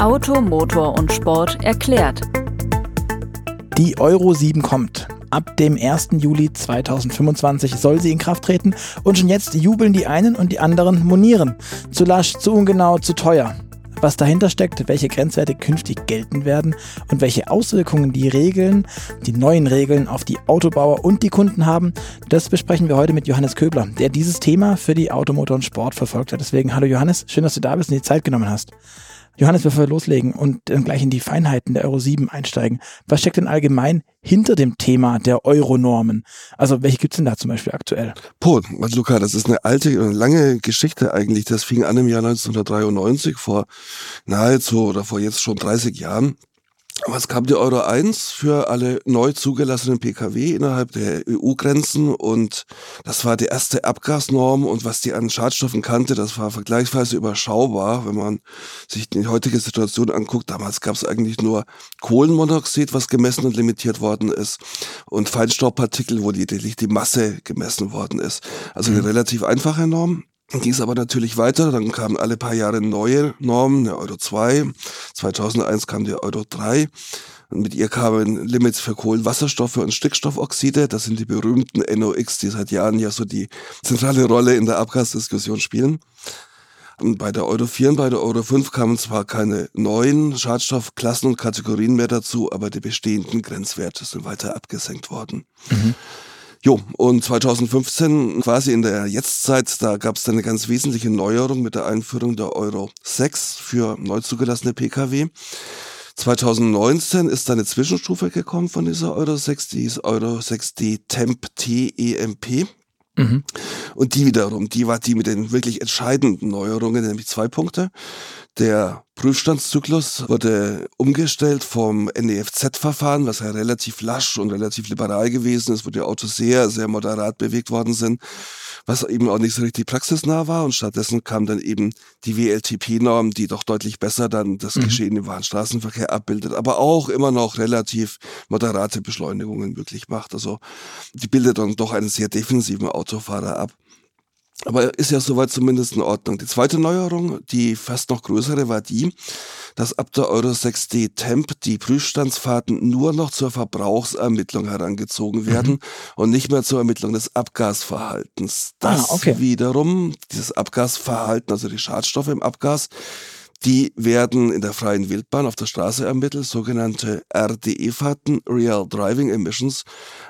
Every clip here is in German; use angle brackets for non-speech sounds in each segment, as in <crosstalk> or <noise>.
Auto, Motor und Sport erklärt. Die Euro 7 kommt. Ab dem 1. Juli 2025 soll sie in Kraft treten und schon jetzt jubeln die einen und die anderen monieren. Zu lasch, zu ungenau, zu teuer. Was dahinter steckt, welche Grenzwerte künftig gelten werden und welche Auswirkungen die Regeln, die neuen Regeln auf die Autobauer und die Kunden haben, das besprechen wir heute mit Johannes Köbler, der dieses Thema für die Automotor und Sport verfolgt hat. Deswegen hallo Johannes, schön, dass du da bist und die Zeit genommen hast. Johannes, bevor wir loslegen und dann gleich in die Feinheiten der Euro 7 einsteigen, was steckt denn allgemein hinter dem Thema der Euronormen? Also welche gibt's denn da zum Beispiel aktuell? Po, Luca, das ist eine alte, eine lange Geschichte eigentlich. Das fing an im Jahr 1993, vor nahezu oder vor jetzt schon 30 Jahren. Was kam die Euro 1 für alle neu zugelassenen Pkw innerhalb der EU-Grenzen und das war die erste Abgasnorm und was die an Schadstoffen kannte, das war vergleichsweise überschaubar, wenn man sich die heutige Situation anguckt. Damals gab es eigentlich nur Kohlenmonoxid, was gemessen und limitiert worden ist und Feinstaubpartikel, wo lediglich die Masse gemessen worden ist. Also eine mhm. relativ einfache Norm. Ging es aber natürlich weiter, dann kamen alle paar Jahre neue Normen, der Euro 2, 2001 kam der Euro 3 und mit ihr kamen Limits für Kohlenwasserstoffe und Stickstoffoxide, das sind die berühmten NOx, die seit Jahren ja so die zentrale Rolle in der Abgasdiskussion spielen. Und bei der Euro 4 und bei der Euro 5 kamen zwar keine neuen Schadstoffklassen und Kategorien mehr dazu, aber die bestehenden Grenzwerte sind weiter abgesenkt worden. Mhm. Jo, und 2015, quasi in der Jetztzeit, da gab es dann eine ganz wesentliche Neuerung mit der Einführung der Euro 6 für neu zugelassene Pkw. 2019 ist eine Zwischenstufe gekommen von dieser Euro 6, die ist Euro 6D Temp TEMP. Mhm. Und die wiederum, die war die mit den wirklich entscheidenden Neuerungen, nämlich zwei Punkte. Der Prüfstandszyklus wurde umgestellt vom NEFZ-Verfahren, was ja relativ lasch und relativ liberal gewesen ist, wo die Autos sehr, sehr moderat bewegt worden sind, was eben auch nicht so richtig praxisnah war. Und stattdessen kam dann eben die WLTP-Norm, die doch deutlich besser dann das mhm. Geschehen im wahren Straßenverkehr abbildet, aber auch immer noch relativ moderate Beschleunigungen möglich macht. Also die bildet dann doch einen sehr defensiven Autofahrer ab. Aber ist ja soweit zumindest in Ordnung. Die zweite Neuerung, die fast noch größere, war die, dass ab der Euro 6D Temp die Prüfstandsfahrten nur noch zur Verbrauchsermittlung herangezogen werden mhm. und nicht mehr zur Ermittlung des Abgasverhaltens. Ah, das ah, okay. wiederum, dieses Abgasverhalten, also die Schadstoffe im Abgas, die werden in der freien Wildbahn auf der Straße ermittelt, sogenannte RDE-Fahrten, Real Driving Emissions.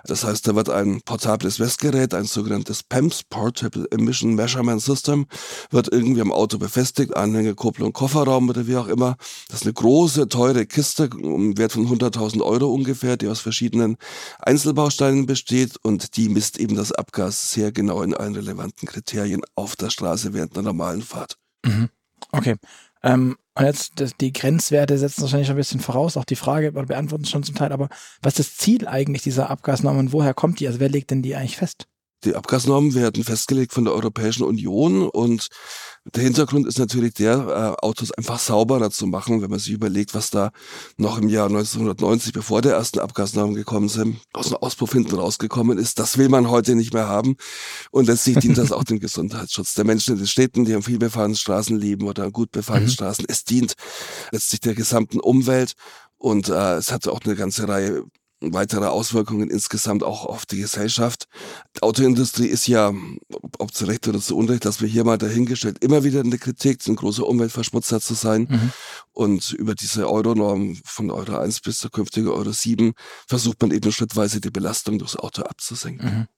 Das heißt, da wird ein portables Messgerät, ein sogenanntes PEMS, Portable Emission Measurement System, wird irgendwie am Auto befestigt, Anhänge, Kupplung, Kofferraum oder wie auch immer. Das ist eine große, teure Kiste um Wert von 100.000 Euro ungefähr, die aus verschiedenen Einzelbausteinen besteht und die misst eben das Abgas sehr genau in allen relevanten Kriterien auf der Straße während einer normalen Fahrt. Mhm. Okay. Ähm, und jetzt das, die Grenzwerte setzen wahrscheinlich schon ein bisschen voraus, auch die Frage, beantworten schon zum Teil, aber was ist das Ziel eigentlich dieser Abgasnorm und woher kommt die? Also wer legt denn die eigentlich fest? Die Abgasnormen werden festgelegt von der Europäischen Union und der Hintergrund ist natürlich der, äh, Autos einfach sauberer zu machen, wenn man sich überlegt, was da noch im Jahr 1990, bevor der ersten Abgasnormen gekommen sind, aus dem Auspuff hinten rausgekommen ist. Das will man heute nicht mehr haben. Und letztlich dient das auch dem Gesundheitsschutz der Menschen in den Städten, die am viel befahrenen Straßen leben oder an gut befahrenen mhm. Straßen. Es dient letztlich der gesamten Umwelt und äh, es hat auch eine ganze Reihe weitere Auswirkungen insgesamt auch auf die Gesellschaft. Die Autoindustrie ist ja, ob zu Recht oder zu Unrecht, dass wir hier mal dahingestellt, immer wieder in der Kritik, ein großer Umweltverschmutzer zu sein. Mhm. Und über diese Euronorm von Euro 1 bis zur künftigen Euro 7 versucht man eben schrittweise die Belastung durchs Auto abzusenken. Mhm.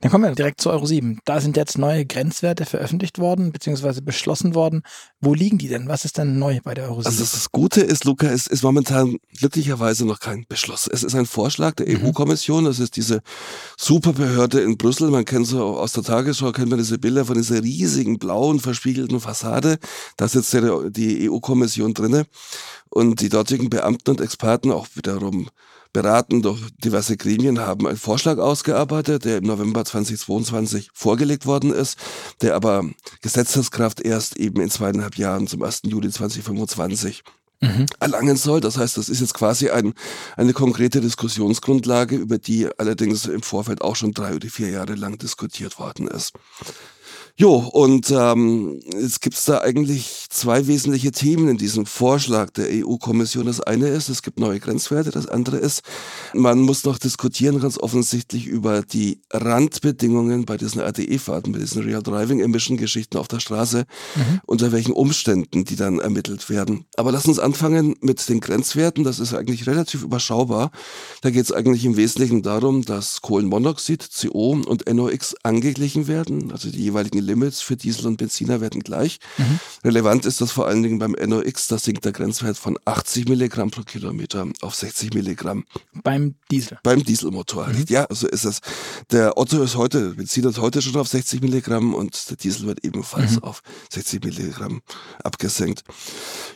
Dann kommen wir direkt zu Euro 7. Da sind jetzt neue Grenzwerte veröffentlicht worden, beziehungsweise beschlossen worden. Wo liegen die denn? Was ist denn neu bei der Euro 7? Also das Gute ist, Luca, es ist momentan glücklicherweise noch kein Beschluss. Es ist ein Vorschlag der mhm. EU-Kommission. Das ist diese Superbehörde in Brüssel. Man kennt so aus der Tagesschau, kennt man diese Bilder von dieser riesigen blauen, verspiegelten Fassade. Da sitzt ja die EU-Kommission drinne. Und die dortigen Beamten und Experten auch wiederum beraten durch diverse Gremien, haben einen Vorschlag ausgearbeitet, der im November 2022 vorgelegt worden ist, der aber Gesetzeskraft erst eben in zweieinhalb Jahren zum 1. Juli 2025 mhm. erlangen soll. Das heißt, das ist jetzt quasi ein, eine konkrete Diskussionsgrundlage, über die allerdings im Vorfeld auch schon drei oder vier Jahre lang diskutiert worden ist. Jo, und ähm, jetzt gibt's da eigentlich zwei wesentliche Themen in diesem Vorschlag der EU-Kommission. Das eine ist, es gibt neue Grenzwerte. Das andere ist, man muss noch diskutieren ganz offensichtlich über die Randbedingungen bei diesen RDE-Fahrten, bei diesen Real Driving Emission Geschichten auf der Straße, mhm. unter welchen Umständen die dann ermittelt werden. Aber lass uns anfangen mit den Grenzwerten. Das ist eigentlich relativ überschaubar. Da geht es eigentlich im Wesentlichen darum, dass Kohlenmonoxid, CO und NOx angeglichen werden. Also die jeweiligen Limits für Diesel und Benziner werden gleich. Mhm. Relevant ist das vor allen Dingen beim NOx. Da sinkt der Grenzwert von 80 Milligramm pro Kilometer auf 60 Milligramm. Beim Diesel? Beim Dieselmotor. Mhm. Ja, so ist es. Der Otto ist heute, Benziner ist heute schon auf 60 Milligramm und der Diesel wird ebenfalls mhm. auf 60 Milligramm abgesenkt.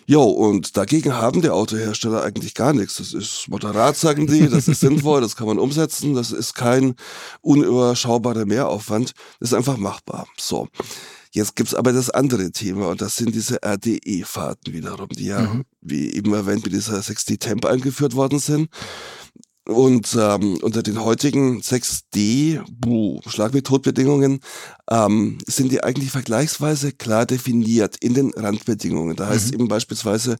Jo, und dagegen haben die Autohersteller eigentlich gar nichts. Das ist moderat, sagen die, das ist <laughs> sinnvoll, das kann man umsetzen, das ist kein unüberschaubarer Mehraufwand, das ist einfach machbar. So. Jetzt gibt's aber das andere Thema und das sind diese RDE-Fahrten wiederum, die ja, mhm. wie eben erwähnt, mit dieser 6D Temp eingeführt worden sind. Und ähm, unter den heutigen 6D Schlagmethodbedingungen ähm, sind die eigentlich vergleichsweise klar definiert in den Randbedingungen. Da heißt mhm. eben beispielsweise,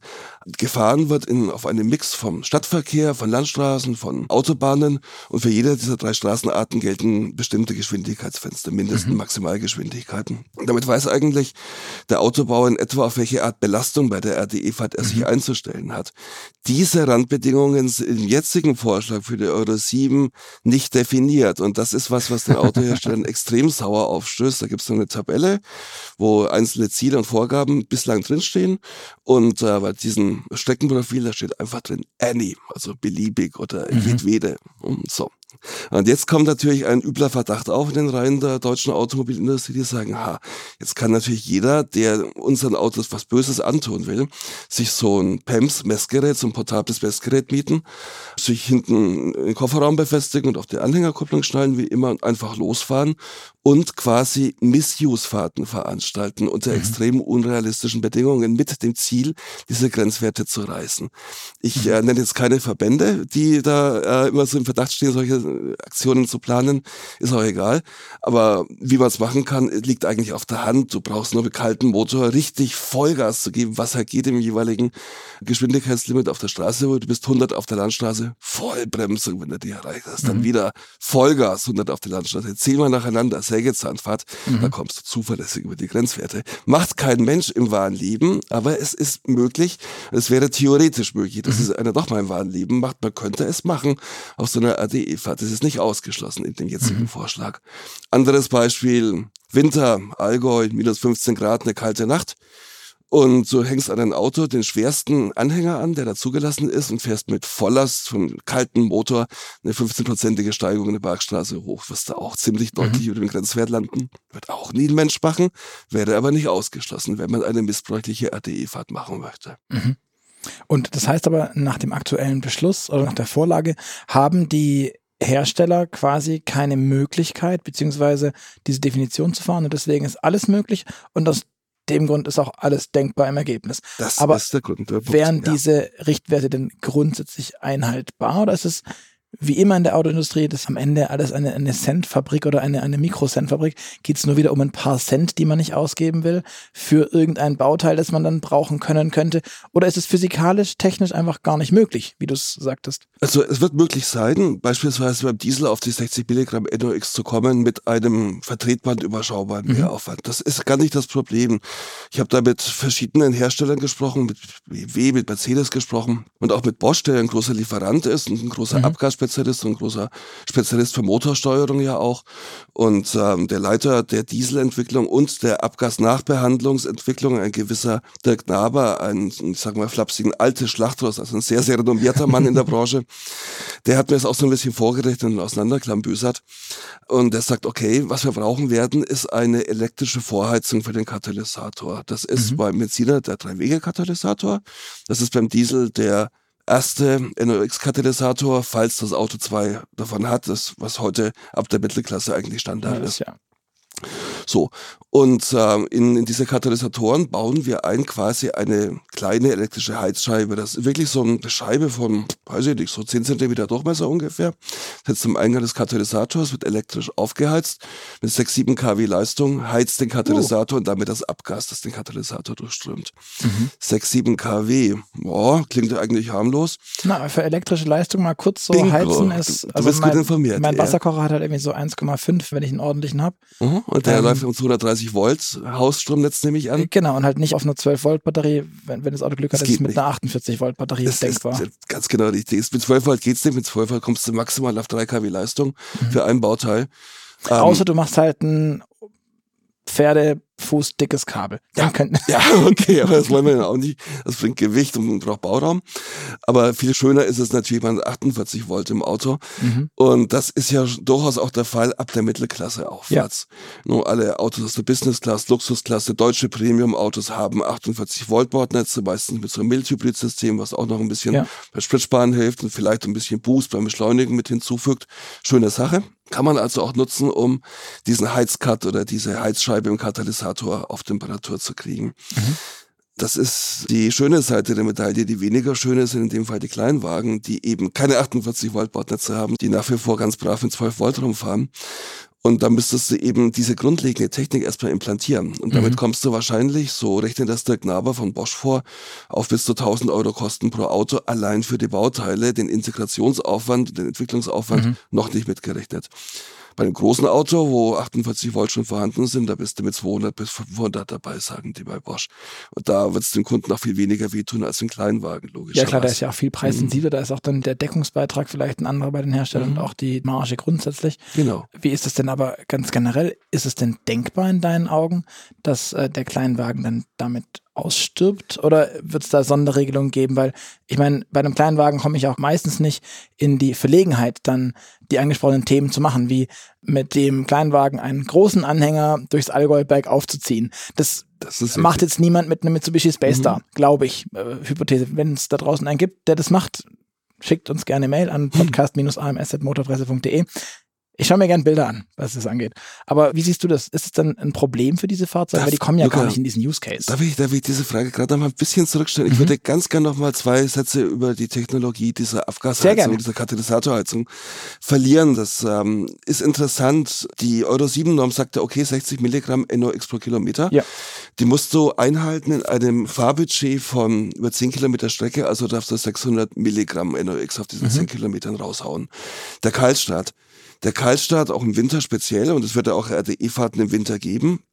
gefahren wird in, auf einem Mix vom Stadtverkehr, von Landstraßen, von Autobahnen und für jede dieser drei Straßenarten gelten bestimmte Geschwindigkeitsfenster, mindestens mhm. Maximalgeschwindigkeiten. Damit weiß eigentlich der Autobauer in etwa, auf welche Art Belastung bei der RDE-Fahrt er mhm. sich einzustellen hat. Diese Randbedingungen sind im jetzigen Vorschlag für die Euro 7 nicht definiert. Und das ist was, was den Autoherstellern <laughs> extrem sauer aufstößt. Da gibt es so eine Tabelle, wo einzelne Ziele und Vorgaben bislang drinstehen. Und äh, bei diesem Streckenprofil, da steht einfach drin any, also beliebig oder mhm. jedwede. Und so. Und jetzt kommt natürlich ein übler Verdacht auf in den Reihen der deutschen Automobilindustrie, die sagen, ha, jetzt kann natürlich jeder, der unseren Autos was Böses antun will, sich so ein PEMS-Messgerät, so ein portables Messgerät mieten, sich hinten in den Kofferraum befestigen und auf die Anhängerkupplung schnallen, wie immer, und einfach losfahren und quasi Misuse-Fahrten veranstalten unter mhm. extrem unrealistischen Bedingungen mit dem Ziel, diese Grenzwerte zu reißen. Ich mhm. äh, nenne jetzt keine Verbände, die da äh, immer so im Verdacht stehen, solche äh, Aktionen zu planen, ist auch egal. Aber wie man es machen kann, liegt eigentlich auf der Hand. Du brauchst nur mit kaltem Motor richtig Vollgas zu geben, was halt geht im jeweiligen Geschwindigkeitslimit auf der Straße, wo du bist 100 auf der Landstraße, Vollbremsung, wenn du die erreicht hast, dann mhm. wieder Vollgas 100 auf der Landstraße, zehnmal nacheinander, Sägezahnfahrt, mhm. da kommst du zuverlässig über die Grenzwerte. Macht kein Mensch im wahren Leben, aber es ist möglich, es wäre theoretisch möglich, das mhm. ist einer doch mal im wahren Leben macht, man könnte es machen auf so einer ADE-Fahrt. Das ist nicht ausgeschlossen in dem jetzigen mhm. Vorschlag. Anderes Beispiel, Winter, Allgäu, minus 15 Grad, eine kalte Nacht. Und du hängst an ein Auto den schwersten Anhänger an, der da zugelassen ist und fährst mit Volllast vom kalten Motor eine 15-prozentige Steigung in der Bergstraße hoch. Wirst da auch ziemlich deutlich mhm. über dem Grenzwert landen. Wird auch nie ein Mensch machen, wäre aber nicht ausgeschlossen, wenn man eine missbräuchliche RTE-Fahrt machen möchte. Mhm. Und das heißt aber, nach dem aktuellen Beschluss oder nach der Vorlage haben die Hersteller quasi keine Möglichkeit, beziehungsweise diese Definition zu fahren und deswegen ist alles möglich und aus dem Grund ist auch alles denkbar im Ergebnis. Das Aber ist der Grund. Der wären ja. diese Richtwerte denn grundsätzlich einhaltbar oder ist es wie immer in der Autoindustrie, das ist am Ende alles eine, eine Centfabrik oder eine, eine Mikrocentfabrik, geht es nur wieder um ein paar Cent, die man nicht ausgeben will, für irgendein Bauteil, das man dann brauchen können könnte? Oder ist es physikalisch, technisch einfach gar nicht möglich, wie du es sagtest? Also es wird möglich sein, beispielsweise beim Diesel auf die 60 Milligramm NOx zu kommen mit einem vertretbaren überschaubaren mhm. Mehraufwand. Das ist gar nicht das Problem. Ich habe da mit verschiedenen Herstellern gesprochen, mit BMW, mit Mercedes gesprochen und auch mit Bosch, der ein großer Lieferant ist und ein großer mhm. Abgas Spezialist und großer Spezialist für Motorsteuerung ja auch. Und ähm, der Leiter der Dieselentwicklung und der Abgasnachbehandlungsentwicklung, ein gewisser Dirk Naber, ein, ich sag mal, flapsigen alte Schlachtross, also ein sehr, sehr renommierter Mann in der <laughs> Branche, der hat mir das auch so ein bisschen vorgerechnet und auseinanderklambüsert. Und der sagt, okay, was wir brauchen werden, ist eine elektrische Vorheizung für den Katalysator. Das ist mhm. beim Benziner der Drei-Wege-Katalysator. Das ist beim Diesel der erste NOx-Katalysator, falls das Auto zwei davon hat, das was heute ab der Mittelklasse eigentlich Standard ja, ist. Ja. So. Und äh, in, in diese Katalysatoren bauen wir ein quasi eine kleine elektrische Heizscheibe. Das ist wirklich so eine Scheibe von, weiß ich nicht, so 10 Zentimeter Durchmesser ungefähr. Setzt am Eingang des Katalysators, wird elektrisch aufgeheizt mit 6, 7 kW Leistung, heizt den Katalysator oh. und damit das Abgas, das den Katalysator durchströmt. Mhm. 6, 7 kW, boah, klingt ja eigentlich harmlos. Na, für elektrische Leistung mal kurz so Bingo. heizen ist, du, also bist mein, gut informiert. Mein Wasserkocher ja. hat halt irgendwie so 1,5, wenn ich einen ordentlichen habe. Mhm. Und der ähm, läuft um 230 Volt Hausstromnetz nehme ich an. Genau, und halt nicht auf einer 12 Volt Batterie, wenn, wenn das Auto Glück hat, ist es mit nicht. einer 48 Volt Batterie das denkbar. Ist, ganz genau richtig. Mit 12 Volt geht's nicht, mit 12 Volt kommst du maximal auf 3 kW Leistung mhm. für ein Bauteil. Außer ähm, du machst halt ein Pferdefuß dickes Kabel. Ja, ja, <laughs> okay, aber das wollen wir ja auch nicht. Das bringt Gewicht und braucht Bauraum. Aber viel schöner ist es natürlich bei 48 Volt im Auto. Mhm. Und das ist ja durchaus auch der Fall ab der Mittelklasse aufwärts. Ja. Nur alle Autos aus der Business Class, Luxusklasse, deutsche Premium-Autos haben 48 Volt Bordnetze, meistens mit so einem Mild-Hybrid-System, was auch noch ein bisschen ja. bei Spritsparen hilft und vielleicht ein bisschen Boost beim Beschleunigen mit hinzufügt. Schöne Sache. Kann man also auch nutzen, um diesen Heizcut oder diese Heizscheibe im Katalysator auf Temperatur zu kriegen. Mhm. Das ist die schöne Seite der Medaille. Die weniger schöne sind in dem Fall die Kleinwagen, die eben keine 48 Volt Bordnetze haben, die nach wie vor ganz brav in 12 Volt rumfahren. Und dann müsstest du eben diese grundlegende Technik erstmal implantieren. Und damit mhm. kommst du wahrscheinlich, so rechnet das der Gnaber von Bosch vor, auf bis zu 1000 Euro Kosten pro Auto allein für die Bauteile, den Integrationsaufwand, den Entwicklungsaufwand mhm. noch nicht mitgerechnet. Bei einem großen Auto, wo 48 Volt schon vorhanden sind, da bist du mit 200 bis 500 dabei, sagen die bei Bosch. Und da wird es dem Kunden auch viel weniger wehtun als im Kleinwagen, logisch. Ja klar, da ist ja auch viel preissensibler, mhm. da ist auch dann der Deckungsbeitrag vielleicht ein anderer bei den Herstellern mhm. und auch die Marge grundsätzlich. Genau. Wie ist es denn aber ganz generell? Ist es denn denkbar in deinen Augen, dass äh, der Kleinwagen dann damit ausstirbt? Oder wird es da Sonderregelungen geben? Weil ich meine, bei einem Kleinwagen komme ich auch meistens nicht in die Verlegenheit, dann die angesprochenen Themen zu machen, wie mit dem Kleinwagen einen großen Anhänger durchs Allgäuberg aufzuziehen. Das, das macht jetzt niemand mit einem Mitsubishi Space Star, mhm. glaube ich. Äh, Hypothese. Wenn es da draußen einen gibt, der das macht, schickt uns gerne Mail an <laughs> podcast-ams.motorpresse.de. Ich schaue mir gerne Bilder an, was das angeht. Aber wie siehst du das? Ist es dann ein Problem für diese Fahrzeuge? Darf, Weil die kommen ja Luca, gar nicht in diesen Use Case. Darf ich, darf ich diese Frage gerade noch mal ein bisschen zurückstellen? Mhm. Ich würde ganz gerne noch mal zwei Sätze über die Technologie dieser Abgasheizung, dieser Katalysatorheizung verlieren. Das ähm, ist interessant. Die Euro 7 Norm sagte, okay, 60 Milligramm NOx pro Kilometer. Ja. Die musst du einhalten in einem Fahrbudget von über 10 Kilometer Strecke, also darfst du 600 Milligramm NOx auf diesen mhm. 10 Kilometern raushauen. Der Kaltstart der Kaltstart auch im Winter speziell, und es wird ja auch RDE-Fahrten im Winter geben,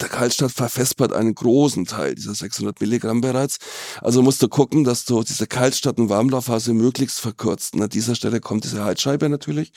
der Kaltstart verfespert einen großen Teil dieser 600 Milligramm bereits. Also musst du gucken, dass du diese Kaltstart- und Warmlaufphase möglichst verkürzt. Und an dieser Stelle kommt diese Heizscheibe natürlich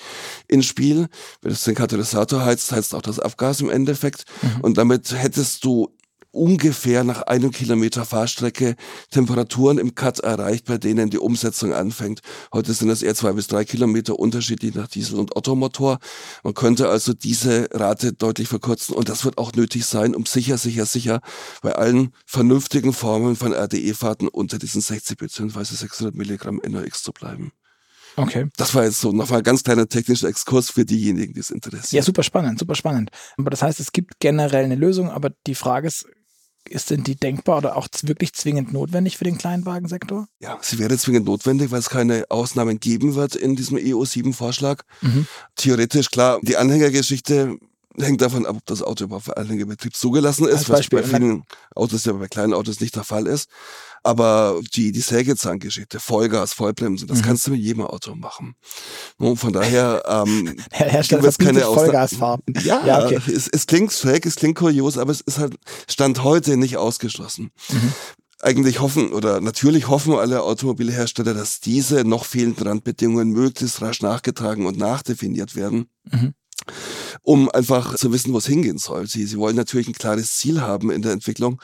ins Spiel. Wenn du den Katalysator heizt, heizt auch das Abgas im Endeffekt. Mhm. Und damit hättest du ungefähr nach einem Kilometer Fahrstrecke Temperaturen im Cut erreicht, bei denen die Umsetzung anfängt. Heute sind es eher zwei bis drei Kilometer unterschiedlich nach Diesel- und Ottomotor. Man könnte also diese Rate deutlich verkürzen und das wird auch nötig sein, um sicher, sicher, sicher bei allen vernünftigen Formen von RDE-Fahrten unter diesen 60 bzw. 600 Milligramm NOx zu bleiben. Okay. Das war jetzt so nochmal ein ganz kleiner technischer Exkurs für diejenigen, die es interessiert. Ja, super spannend, super spannend. Aber das heißt, es gibt generell eine Lösung, aber die Frage ist, ist denn die denkbar oder auch wirklich zwingend notwendig für den Kleinwagensektor? Ja, sie wäre zwingend notwendig, weil es keine Ausnahmen geben wird in diesem EO7-Vorschlag. Mhm. Theoretisch, klar, die Anhängergeschichte hängt davon ab, ob das Auto überhaupt für Anhängerbetrieb zugelassen ist, was bei vielen Autos ja bei kleinen Autos nicht der Fall ist. Aber die, die Sägezahngeschichte, Vollgas, Vollbremse, das mhm. kannst du mit jedem Auto machen. Und von daher, <laughs> ähm, Herr Hersteller es keine Vollgasfahrten. Ja, ja okay. es, es klingt fake, es klingt kurios, aber es ist halt Stand heute nicht ausgeschlossen. Mhm eigentlich hoffen oder natürlich hoffen alle Automobilhersteller, dass diese noch fehlenden Randbedingungen möglichst rasch nachgetragen und nachdefiniert werden. Mhm um einfach zu wissen, wo es hingehen soll. Sie, sie wollen natürlich ein klares Ziel haben in der Entwicklung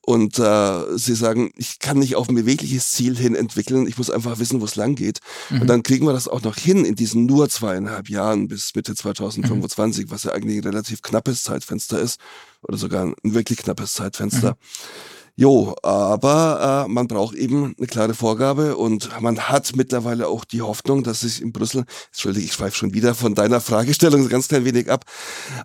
und äh, sie sagen, ich kann nicht auf ein bewegliches Ziel hin entwickeln, ich muss einfach wissen, wo es lang geht. Mhm. Und dann kriegen wir das auch noch hin in diesen nur zweieinhalb Jahren bis Mitte 2025, mhm. was ja eigentlich ein relativ knappes Zeitfenster ist oder sogar ein wirklich knappes Zeitfenster. Mhm. Jo, aber äh, man braucht eben eine klare Vorgabe und man hat mittlerweile auch die Hoffnung, dass sich in Brüssel, Entschuldige, ich schweife schon wieder von deiner Fragestellung ganz klein wenig ab,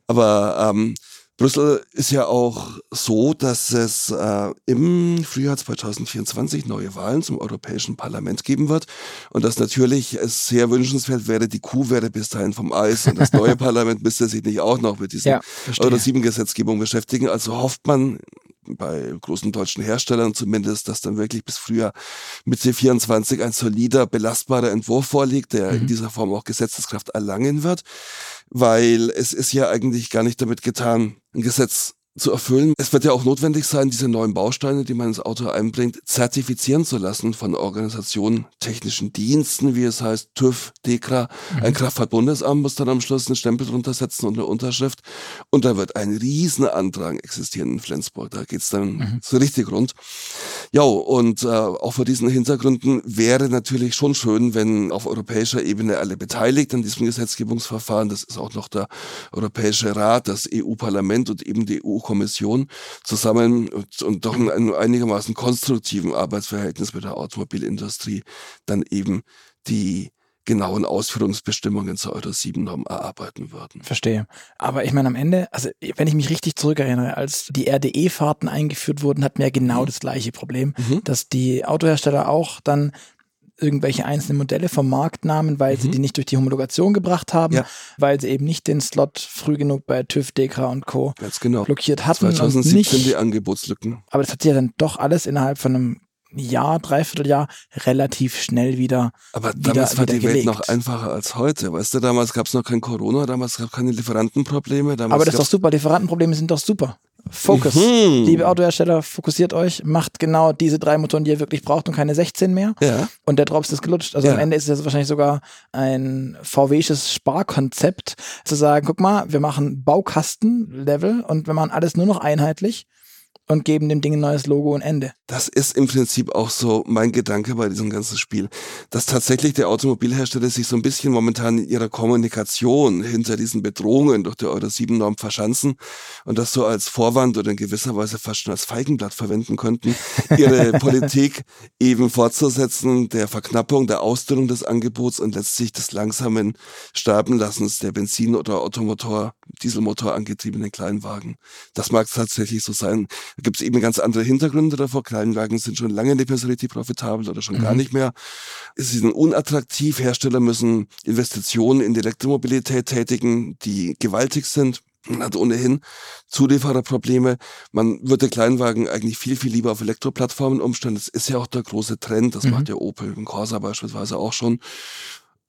aber ähm, Brüssel ist ja auch so, dass es äh, im Frühjahr 2024 neue Wahlen zum Europäischen Parlament geben wird und dass natürlich es sehr wünschenswert wäre, die Kuh wäre bis dahin vom Eis und das neue <laughs> Parlament müsste sich nicht auch noch mit dieser Ja, Euro verstehe. 7 Gesetzgebung beschäftigen. Also hofft man bei großen deutschen Herstellern zumindest, dass dann wirklich bis Frühjahr Mitte 24 ein solider, belastbarer Entwurf vorliegt, der in Mhm. dieser Form auch Gesetzeskraft erlangen wird, weil es ist ja eigentlich gar nicht damit getan, ein Gesetz zu erfüllen. Es wird ja auch notwendig sein, diese neuen Bausteine, die man ins Auto einbringt, zertifizieren zu lassen von Organisationen, technischen Diensten, wie es heißt, TÜV, DEKRA. Ein Kraftfahrtbundesamt muss dann am Schluss einen Stempel drunter setzen und eine Unterschrift. Und da wird ein Riesenantrag existieren in Flensburg. Da geht's dann so richtig rund. Ja, und äh, auch vor diesen Hintergründen wäre natürlich schon schön, wenn auf europäischer Ebene alle beteiligt an diesem Gesetzgebungsverfahren, das ist auch noch der Europäische Rat, das EU-Parlament und eben die EU-Kommission zusammen und, doch in einem einigermaßen konstruktiven Arbeitsverhältnis mit der Automobilindustrie dann eben die genauen Ausführungsbestimmungen zur Euro 7-Norm erarbeiten würden. Verstehe. Aber ich meine, am Ende, also wenn ich mich richtig zurückerinnere, als die RDE-Fahrten eingeführt wurden, hatten wir ja genau das gleiche Problem, Mhm. dass die Autohersteller auch dann irgendwelche einzelnen Modelle vom Markt nahmen, weil sie die nicht durch die Homologation gebracht haben, Mhm. Ja. weil sie eben nicht den Slot früh genug bei TÜV, DEKRA und Co. Ganz genau. blockiert hatten und 2017 nicht, die Angebotslücken. aber das hat sich ja dann doch alles innerhalb von einem Jahr, Dreivierteljahr relativ schnell wieder Aber wieder- damals war die Welt gelegt. noch einfacher als heute. Weißt du, damals gab es noch kein Corona, damals gab es keine Lieferantenprobleme. Aber das ist doch super. Lieferantenprobleme sind doch super. Focus. Mhm. Liebe Autohersteller, fokussiert euch, macht genau diese drei Motoren, die ihr wirklich braucht und keine 16 mehr. Ja, Und der Drops ist gelutscht. Also Ja. am Ende ist es wahrscheinlich sogar ein VW-sches Sparkonzept, zu sagen, guck mal, wir machen Baukasten-Level und wir machen alles nur noch einheitlich und geben dem Ding ein neues Logo und Ende. das ist im Prinzip auch so mein Gedanke bei diesem ganzen Spiel, dass tatsächlich der Automobilhersteller sich so ein bisschen momentan in ihrer Kommunikation hinter diesen Bedrohungen durch die Euro 7-Norm verschanzen und das so als Vorwand oder in gewisser Weise fast schon als Feigenblatt verwenden könnten, ihre <laughs> Politik eben fortzusetzen, der Verknappung, der Ausdünnung des Angebots und letztlich des langsamen Sterbenlassens der Benzin- oder Automotor, Dieselmotor angetriebenen Kleinwagen. Das mag tatsächlich so sein. Da gibt es eben ganz andere Hintergründe davor. Kleinwagen sind schon lange nicht mehr so richtig profitabel oder schon gar nicht mehr. Sie sind unattraktiv. Hersteller müssen Investitionen in die Elektromobilität tätigen, die gewaltig sind. Man hat ohnehin Zuliefererprobleme. Man würde Kleinwagen eigentlich viel, viel lieber auf Elektroplattformen umstellen. Das ist ja auch der große Trend. Das macht ja Opel und Corsa beispielsweise auch schon.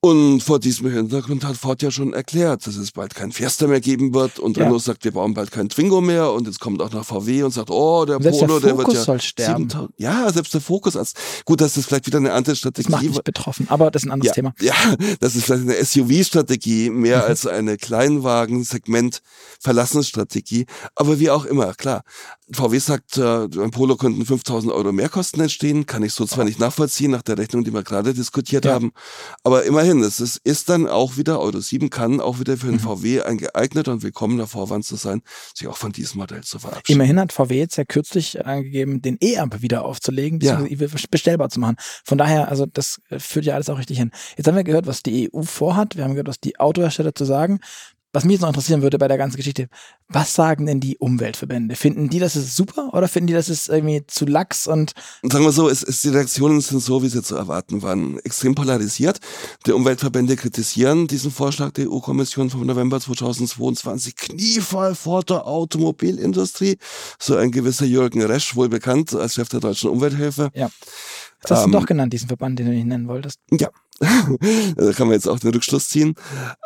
Und vor diesem Hintergrund hat Ford ja schon erklärt, dass es bald kein Fiesta mehr geben wird und Ja. Renault sagt, wir bauen bald keinen Twingo mehr und jetzt kommt auch noch VW und sagt, oh, der Selbst der Polo, der, wird Focus ja soll sterben. 7000 Ja, selbst der Fokus als gut, das ist vielleicht wieder eine andere Das Strategie. macht mich betroffen, aber das ist ein anderes ja, Thema. ja, das ist vielleicht eine SUV-Strategie mehr Mhm. als eine Kleinwagen-Segment-Verlassensstrategie. Aber wie auch immer, klar. VW sagt, äh, beim Polo könnten 5000 Euro Mehrkosten entstehen. Kann ich so zwar nicht nachvollziehen nach der Rechnung, die wir gerade diskutiert Ja. haben. Aber immerhin, es ist, ist dann auch wieder, Euro 7 kann auch wieder für den Mhm. VW ein geeigneter und willkommener Vorwand zu sein, sich auch von diesem Modell zu verabschieden. Immerhin hat VW jetzt ja kürzlich angegeben, den E-Amp wieder aufzulegen, Ja. bestellbar zu machen. Von daher, also das äh, führt ja alles auch richtig hin. Jetzt haben wir gehört, was die EU vorhat. Wir haben gehört, was die Autohersteller zu sagen. Was mich jetzt noch interessieren würde bei der ganzen Geschichte, was sagen denn die Umweltverbände? Finden die, das ist super oder finden die, das ist irgendwie zu lax und sagen wir so, es, es, die Reaktionen sind so, wie sie zu erwarten waren. Extrem polarisiert. Die Umweltverbände kritisieren diesen Vorschlag der EU-Kommission vom November 2022 kniefall vor der Automobilindustrie. So ein gewisser Jürgen Resch, wohl bekannt als Chef der deutschen Umwelthilfe. ja. Das hast Ähm, du doch genannt, diesen Verband, den du nicht nennen wolltest. Ja, <laughs> da kann man jetzt auch den Rückschluss ziehen,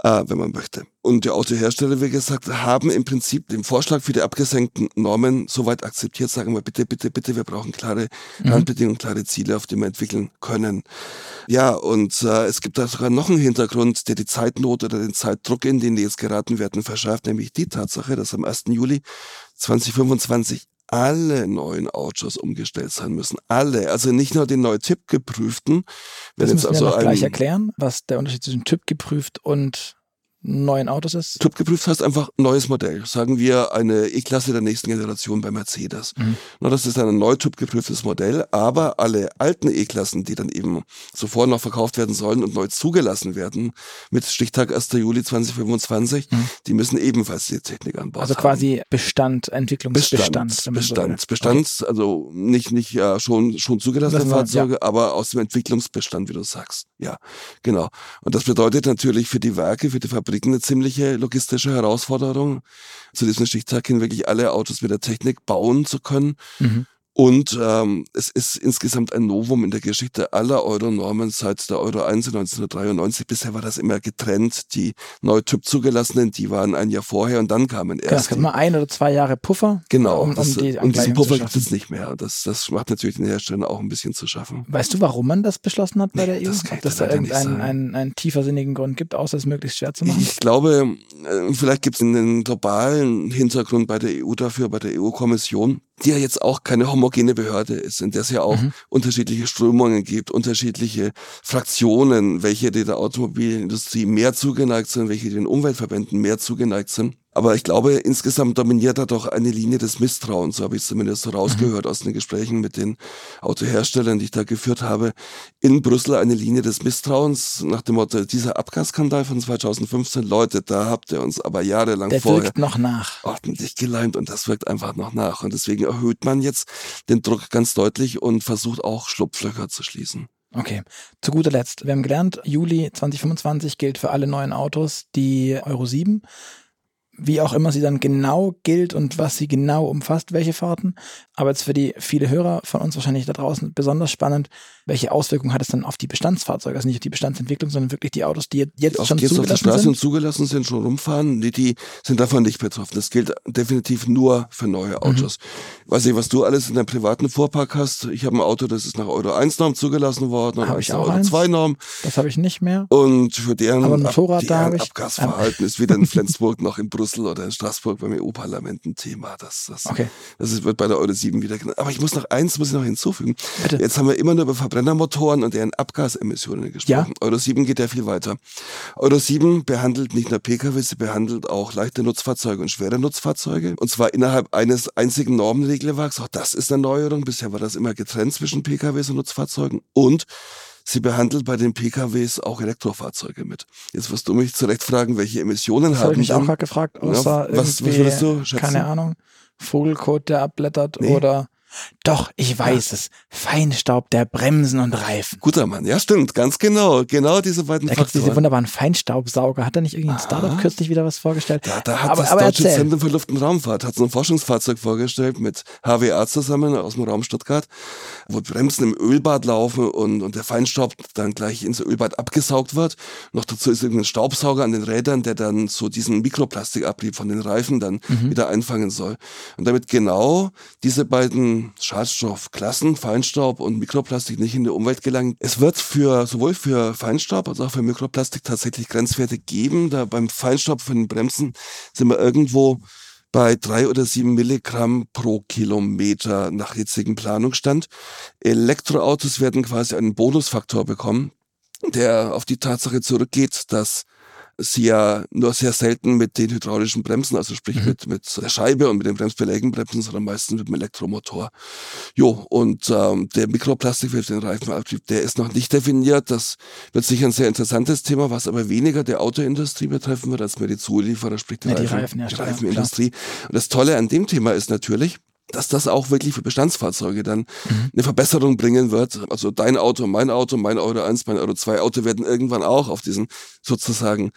äh, wenn man möchte. Und die Autohersteller, wie gesagt, haben im Prinzip den Vorschlag für die abgesenkten Normen soweit akzeptiert, sagen wir bitte, bitte, bitte, wir brauchen klare Randbedingungen, klare Ziele, auf die wir entwickeln können. Ja, und äh, es gibt da sogar noch einen Hintergrund, der die Zeitnot oder den Zeitdruck, in den die jetzt geraten werden, verschärft, nämlich die Tatsache, dass am 1. Juli 2025 alle neuen Autos umgestellt sein müssen. Alle. Also nicht nur die neu Tipp geprüften. Das Wenn müssen jetzt wir also noch gleich erklären, was der Unterschied zwischen TÜV geprüft und neuen Autos ist? TÜV geprüft heißt einfach neues Modell. Sagen wir eine E-Klasse der nächsten Generation bei Mercedes. Mhm. Na, das ist ein neu TÜV geprüftes Modell, aber alle alten E-Klassen, die dann eben sofort noch verkauft werden sollen und neu zugelassen werden, mit Stichtag 1. Juli 2025, mhm. die müssen ebenfalls die Technik an Bord Also quasi Bestand, Entwicklungsbestand. Bestand, Bestand, Bestand okay. also nicht, nicht ja, schon, schon zugelassene Fahrzeuge, ja. aber aus dem Entwicklungsbestand, wie du sagst. Ja, genau. Und das bedeutet natürlich für die Werke, für die Fabriken eine ziemliche logistische Herausforderung, zu diesem Stichtag hin wirklich alle Autos mit der Technik bauen zu können. Mhm. Und ähm, es ist insgesamt ein Novum in der Geschichte aller Euronormen seit der Euro 1 1993. Bisher war das immer getrennt. Die neu Typ zugelassenen, die waren ein Jahr vorher und dann kamen erst. Genau, es gab mal ein oder zwei Jahre Puffer. Genau. Um, um das, die und diesen Puffer gibt es nicht mehr. Das, das macht natürlich den Herstellern auch ein bisschen zu schaffen. Weißt du, warum man das beschlossen hat bei nee, der EU? Das Ob das da irgendeinen einen, einen tiefersinnigen Grund gibt, außer es möglichst schwer zu machen? Ich glaube, äh, vielleicht gibt es einen globalen Hintergrund bei der EU dafür, bei der EU-Kommission die ja jetzt auch keine homogene Behörde ist, in der es ja auch mhm. unterschiedliche Strömungen gibt, unterschiedliche Fraktionen, welche der Automobilindustrie mehr zugeneigt sind, welche den Umweltverbänden mehr zugeneigt sind. Aber ich glaube, insgesamt dominiert da doch eine Linie des Misstrauens, so habe ich es zumindest so rausgehört mhm. aus den Gesprächen mit den Autoherstellern, die ich da geführt habe. In Brüssel eine Linie des Misstrauens nach dem Motto, dieser Abgasskandal von 2015, Leute, da habt ihr uns aber jahrelang Der vorher wirkt noch nach. ordentlich geleimt und das wirkt einfach noch nach. Und deswegen erhöht man jetzt den Druck ganz deutlich und versucht auch Schlupflöcher zu schließen. Okay. Zu guter Letzt, wir haben gelernt, Juli 2025 gilt für alle neuen Autos die Euro 7 wie auch immer sie dann genau gilt und was sie genau umfasst, welche Fahrten. Aber jetzt für die viele Hörer von uns wahrscheinlich da draußen besonders spannend, welche Auswirkungen hat es dann auf die Bestandsfahrzeuge, also nicht auf die Bestandsentwicklung, sondern wirklich die Autos, die jetzt die schon jetzt zugelassen auf der Straße sind? zugelassen sind, schon rumfahren, die, die sind davon nicht betroffen. Das gilt definitiv nur für neue Autos. Mhm. Weiß ich, was du alles in deinem privaten Fuhrpark hast. Ich habe ein Auto, das ist nach Euro 1 Norm zugelassen worden nach Euro 2 Norm. Das habe ich nicht mehr. Und für deren, Aber Motorrad, Ab, da Abgasverhalten <laughs> ist weder in Flensburg noch in Brüssel oder in Straßburg beim EU-Parlament ein Thema. Das, das, okay. das wird bei der Euro 7 wieder genannt. Aber ich muss noch eins muss ich noch hinzufügen. Bitte. Jetzt haben wir immer nur über Verbrennermotoren und deren Abgasemissionen gesprochen. Ja. Euro 7 geht ja viel weiter. Euro 7 behandelt nicht nur Pkw, sie behandelt auch leichte Nutzfahrzeuge und schwere Nutzfahrzeuge. Und zwar innerhalb eines einzigen Normenregelwerks. Auch das ist eine Neuerung. Bisher war das immer getrennt zwischen Pkws und Nutzfahrzeugen. Und Sie behandelt bei den PKWs auch Elektrofahrzeuge mit. Jetzt wirst du mich zurecht fragen, welche Emissionen das haben. Habe ich mich auch gerade gefragt, außer ja, was, was würdest du schätzen? Keine Ahnung. Vogelkot, der abblättert nee. oder doch, ich weiß ja. es. Feinstaub der Bremsen und Reifen. Guter Mann, ja stimmt, ganz genau. Genau diese beiden da Faktoren. diese wunderbaren Feinstaubsauger. Hat er nicht irgendein Startup kürzlich wieder was vorgestellt? Ja, da hat aber, das aber Deutsche erzähl. Zentrum für Luft- und Raumfahrt hat so ein Forschungsfahrzeug vorgestellt mit HWA zusammen aus dem Raum Stuttgart, wo Bremsen im Ölbad laufen und, und der Feinstaub dann gleich ins Ölbad abgesaugt wird. Noch dazu ist irgendein Staubsauger an den Rädern, der dann so diesen Mikroplastikabrieb von den Reifen dann mhm. wieder einfangen soll. Und damit genau diese beiden Schadstoffklassen, Feinstaub und Mikroplastik nicht in die Umwelt gelangen. Es wird für sowohl für Feinstaub als auch für Mikroplastik tatsächlich Grenzwerte geben. Da beim Feinstaub von den Bremsen sind wir irgendwo bei drei oder sieben Milligramm pro Kilometer nach jetzigem Planungsstand. Elektroautos werden quasi einen Bonusfaktor bekommen, der auf die Tatsache zurückgeht, dass sie ja nur sehr selten mit den hydraulischen Bremsen, also sprich mhm. mit, mit der Scheibe und mit den Bremsbelägen bremsen, sondern meistens mit dem Elektromotor. Jo, und ähm, der Mikroplastik für den Reifenabtrieb, der ist noch nicht definiert. Das wird sicher ein sehr interessantes Thema, was aber weniger der Autoindustrie betreffen wird, als mehr die Zulieferer, sprich die, ja, die, Reifen, Reifen, die Reifenindustrie. Und das Tolle an dem Thema ist natürlich, dass das auch wirklich für Bestandsfahrzeuge dann mhm. eine Verbesserung bringen wird. Also dein Auto, mein Auto, mein Euro 1, mein Euro 2 Auto werden irgendwann auch auf diesen sozusagen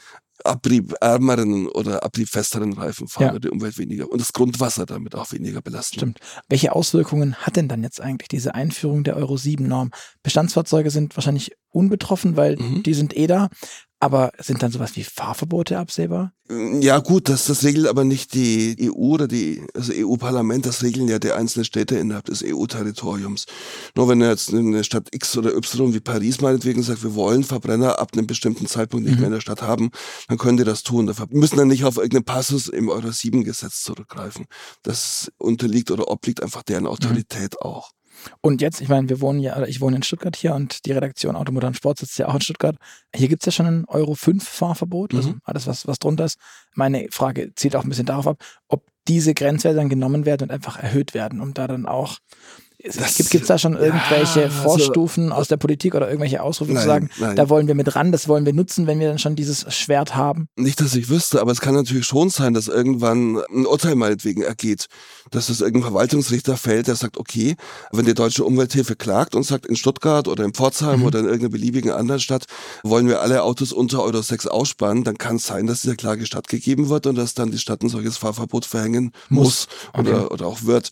abriebärmeren oder abriebfesteren Reifen fahren, ja. die Umwelt weniger und das Grundwasser damit auch weniger belasten. Stimmt. Welche Auswirkungen hat denn dann jetzt eigentlich diese Einführung der Euro 7 Norm? Bestandsfahrzeuge sind wahrscheinlich unbetroffen, weil mhm. die sind eh da. Aber sind dann sowas wie Fahrverbote absehbar? Ja gut, das, das regelt aber nicht die EU oder die also EU-Parlament, das regeln ja die einzelnen Städte innerhalb des EU-Territoriums. Nur wenn jetzt eine Stadt X oder Y wie Paris meinetwegen sagt, wir wollen Verbrenner ab einem bestimmten Zeitpunkt nicht mhm. mehr in der Stadt haben, dann können die das tun. Dafür müssen dann nicht auf irgendeinen Passus im Euro 7 Gesetz zurückgreifen. Das unterliegt oder obliegt einfach deren Autorität mhm. auch. Und jetzt, ich meine, wir wohnen ja, oder ich wohne in Stuttgart hier und die Redaktion Automotor und Sport sitzt ja auch in Stuttgart. Hier gibt's ja schon ein Euro 5 Fahrverbot, also Mhm. alles, was, was drunter ist. Meine Frage zielt auch ein bisschen darauf ab, ob diese Grenzwerte dann genommen werden und einfach erhöht werden, um da dann auch gibt es da schon irgendwelche Ja, also- Vorstufen aus der Politik oder irgendwelche Ausrufe Nein, zu sagen, nein. da wollen wir mit ran, das wollen wir nutzen, wenn wir dann schon dieses Schwert haben? Nicht, dass ich wüsste, aber es kann natürlich schon sein, dass irgendwann ein Urteil meinetwegen ergeht, dass es irgendein Verwaltungsrichter fällt, der sagt, okay, wenn die deutsche Umwelthilfe klagt und sagt, in Stuttgart oder in Pforzheim oder in irgendeiner beliebigen anderen Stadt wollen wir alle Autos unter Euro 6 ausspannen, dann kann es sein, dass dieser Klage stattgegeben wird und dass dann die Stadt ein solches Fahrverbot verhängen muss, Muss. oder, Okay. oder auch wird.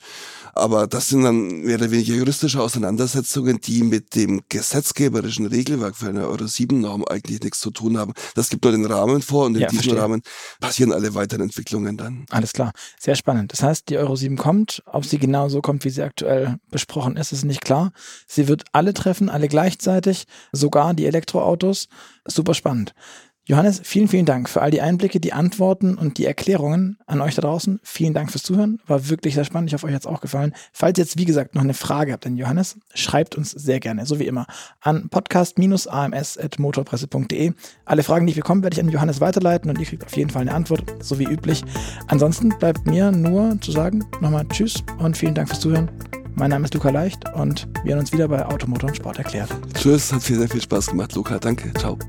Aber das sind dann mehr oder weniger juristische Auseinandersetzungen, die mit dem gesetzgeberischen Regelwerk für eine Euro 7 Norm eigentlich nichts zu tun haben. Das gibt nur den Rahmen vor und in Ja, diesem verstehe. Rahmen passieren alle weiteren Entwicklungen dann. Alles klar, sehr spannend. Das heißt, die Euro 7 kommt, ob sie genau so kommt, wie sie aktuell besprochen ist, ist nicht klar. Sie wird alle treffen, alle gleichzeitig, sogar die Elektroautos. Super spannend. Johannes, vielen, vielen Dank für all die Einblicke, die Antworten und die Erklärungen an euch da draußen. Vielen Dank fürs Zuhören. War wirklich sehr spannend. Ich hoffe, euch hat's auch gefallen. Falls ihr jetzt, wie gesagt, noch eine Frage habt an Johannes, schreibt uns sehr gerne, so wie immer, an podcast-ams.motorpresse.de. Alle Fragen, die ich bekomme, werde ich an Johannes weiterleiten und ihr kriegt auf jeden Fall eine Antwort, so wie üblich. Ansonsten bleibt mir nur zu sagen, nochmal Tschüss und vielen Dank fürs Zuhören. Mein Name ist Luca Leicht und wir hören uns wieder bei Automotor und Sport erklärt. Tschüss, hat viel, sehr viel Spaß gemacht, Luca. Danke. Ciao.